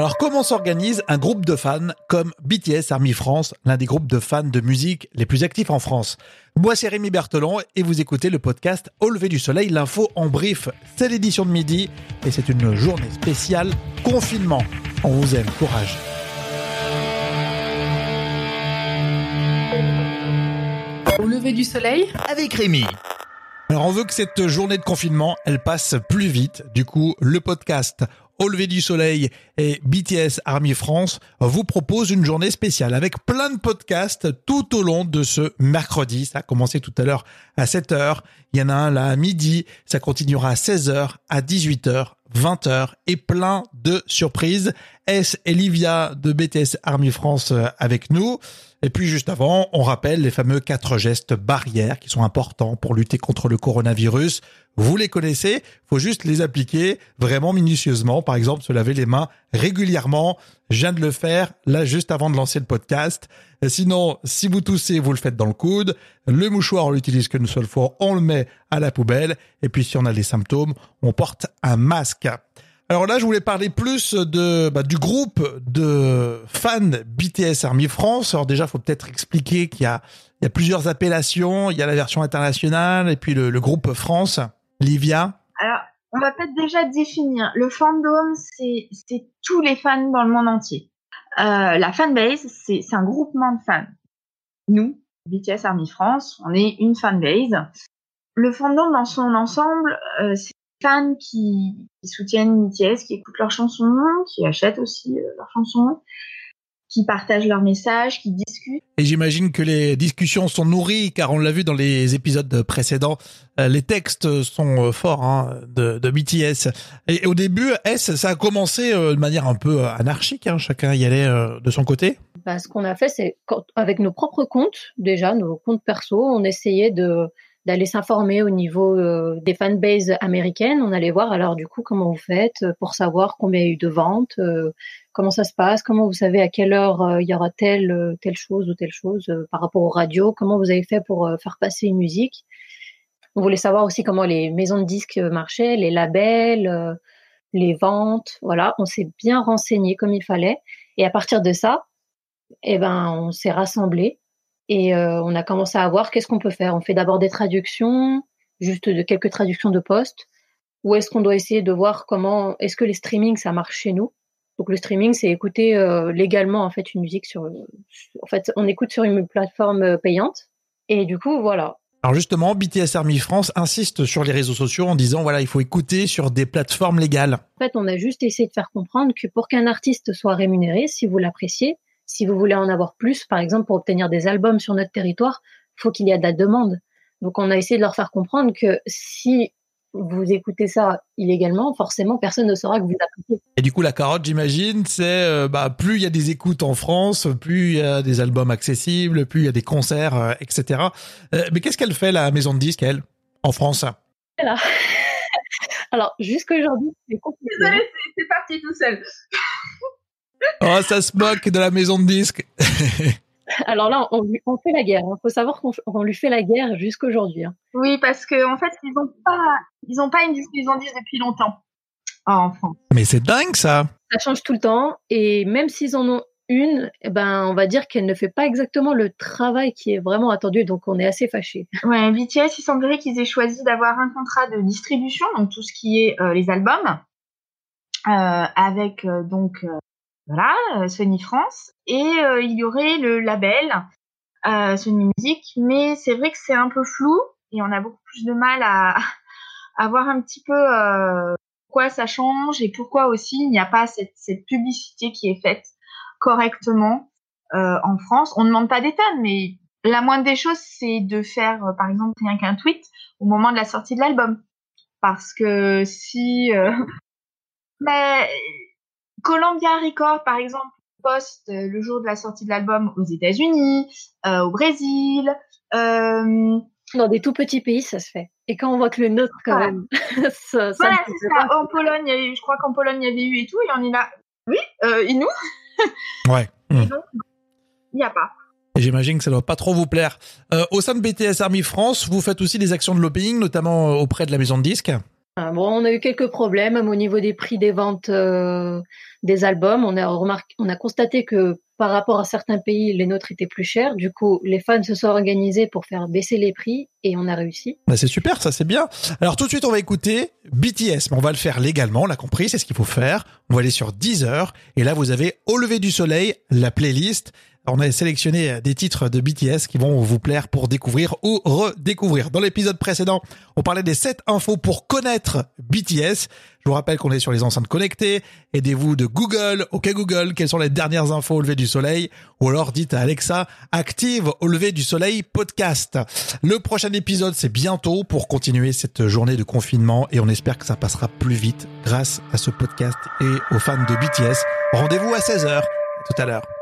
Alors comment s'organise un groupe de fans comme BTS Army France, l'un des groupes de fans de musique les plus actifs en France? Moi c'est Rémi Berthelon et vous écoutez le podcast Au lever du soleil, l'info en brief. C'est l'édition de midi et c'est une journée spéciale confinement. On vous aime, courage. Au lever du soleil? Avec Rémi. Alors on veut que cette journée de confinement, elle passe plus vite. Du coup, le podcast Au lever du soleil et BTS Army France vous propose une journée spéciale avec plein de podcasts tout au long de ce mercredi. Ça a commencé tout à l'heure à 7h. Il y en a un là à midi. Ça continuera à 16h, à 18h, 20h et plein de surprises. S et Livia de BTS Army France euh, avec nous? Et puis juste avant, on rappelle les fameux quatre gestes barrières qui sont importants pour lutter contre le coronavirus. Vous les connaissez, faut juste les appliquer vraiment minutieusement. Par exemple, se laver les mains régulièrement. Je viens de le faire là juste avant de lancer le podcast. Sinon, si vous toussez, vous le faites dans le coude. Le mouchoir, on l'utilise qu'une seule fois, on le met à la poubelle. Et puis si on a les symptômes, on porte un masque. Alors là, je voulais parler plus de bah, du groupe de fans BTS Army France. Alors déjà, faut peut-être expliquer qu'il y a il y a plusieurs appellations. Il y a la version internationale et puis le, groupe France. Livia. On va peut-être déjà définir. Le fandom, c'est tous les fans dans le monde entier. Euh, la fanbase, c'est un groupement de fans. Nous, BTS Army France, on est une fanbase. Le fandom dans son ensemble, euh, c'est fans qui, soutiennent BTS, qui écoutent leurs chansons, qui achètent aussi euh, leurs chansons, qui partagent leurs messages, qui discutent. Et j'imagine que les discussions sont nourries, car on l'a vu dans les épisodes précédents, euh, les textes sont euh, forts hein, de, de, BTS. Et au début, S, ça a commencé de manière un peu anarchique, hein, chacun y allait de son côté. Bah, ce qu'on a fait, c'est avec nos propres comptes, déjà, nos comptes perso, on essayait de d'aller s'informer au niveau euh, des fanbases américaines. On allait voir alors du coup comment vous faites euh, pour savoir combien il y a eu de ventes, euh, comment ça se passe, comment vous savez à quelle heure il y aura telle telle chose ou telle chose par rapport aux radios, comment vous avez fait pour faire passer une musique. On voulait savoir aussi comment les maisons de disques marchaient, les labels, les ventes. Voilà, on s'est bien renseigné comme il fallait. Et à partir de ça, eh ben, on s'est rassemblés et euh, on a commencé à voir qu'est-ce qu'on peut faire. On fait d'abord des traductions, juste de quelques traductions de postes. Ou est-ce qu'on doit essayer de voir comment est-ce que les streamings ça marche chez nous? Donc le streaming c'est écouter euh, légalement en fait une musique sur, en fait on écoute sur une plateforme euh, payante et du coup voilà. Alors justement, BTS Army France insiste sur les réseaux sociaux en disant voilà, il faut écouter sur des plateformes légales. En fait, on a juste essayé de faire comprendre que pour qu'un artiste soit rémunéré, si vous l'appréciez, si vous voulez en avoir plus, par exemple, pour obtenir des albums sur notre territoire, faut qu'il y ait de la demande. Donc, on a essayé de leur faire comprendre que si vous écoutez ça illégalement, forcément, personne ne saura que vous appréciez. Et du coup, la carotte, j'imagine, c'est euh, bah, plus il y a des écoutes en France, plus il y a des albums accessibles, plus il y a des concerts, euh, etc. Euh, mais qu'est-ce qu'elle fait, la maison de disques, elle, en France? Voilà. Alors, jusqu'aujourd'hui, c'est compliqué. Désolée, c'est parti tout seul. Oh, ça se moque de la maison de disques. Alors là, on, on fait la guerre. Il hein. faut savoir qu'on lui fait la guerre jusqu'aujourd'hui. Hein. Oui, parce qu'en en fait, ils n'ont pas, ils ont pas une maison de disques depuis longtemps en France. Mais c'est dingue ça. Ça change tout le temps, et même s'ils en ont une, eh ben, on va dire qu'elle ne fait pas exactement le travail qui est vraiment attendu, donc on est assez fâchés. Ouais, BTS, il semblerait qu'ils aient choisi d'avoir un contrat de distribution, donc tout ce qui est euh, les albums, euh, avec euh, donc voilà, euh, Sony France, et euh, il y aurait le label euh, Sony Music, mais c'est vrai que c'est un peu flou et on a beaucoup plus de mal à, à voir un petit peu pourquoi ça change et pourquoi aussi il n'y a pas cette, cette, publicité qui est faite correctement en France. On ne demande pas des tonnes, mais la moindre des choses, c'est de faire, par exemple, rien qu'un tweet au moment de la sortie de l'album. Parce que si... Mais Columbia Records, par exemple, poste euh, le jour de la sortie de l'album aux États-Unis, euh, au Brésil. Euh... Dans des tout petits pays, ça se fait. Et quand on voit que le nôtre, quand même, ça, voilà, c'est ça. En Pologne, il y a eu, je crois qu'en Pologne, il y avait eu et tout, et on est là. Oui, euh, et nous? Ouais. Hmm. il n'y a pas. J'imagine que ça ne doit pas trop vous plaire. Euh, au sein de BTS Army France, vous faites aussi des actions de lobbying, notamment auprès de la maison de disques? Bon, on a eu quelques problèmes au niveau des prix des ventes euh, des albums. On a constaté que par rapport à certains pays, les nôtres étaient plus chers. Du coup, les fans se sont organisés pour faire baisser les prix et on a réussi. Bah c'est super, ça c'est bien. Alors tout de suite, on va écouter BTS, mais on va le faire légalement, on l'a compris, c'est ce qu'il faut faire. On va aller sur Deezer et là vous avez Au lever du soleil, la playlist on a sélectionné des titres de BTS qui vont vous plaire pour découvrir ou redécouvrir. Dans l'épisode précédent, on parlait des 7 infos pour connaître BTS. Je vous rappelle qu'on est sur les enceintes connectées. Aidez-vous de Google. Ok Google, quelles sont les dernières infos au lever du soleil? Ou alors dites à Alexa, active au lever du soleil podcast. Le prochain épisode, c'est bientôt pour continuer cette journée de confinement et on espère que ça passera plus vite grâce à ce podcast et aux fans de BTS. Rendez-vous à 16h. tout à l'heure.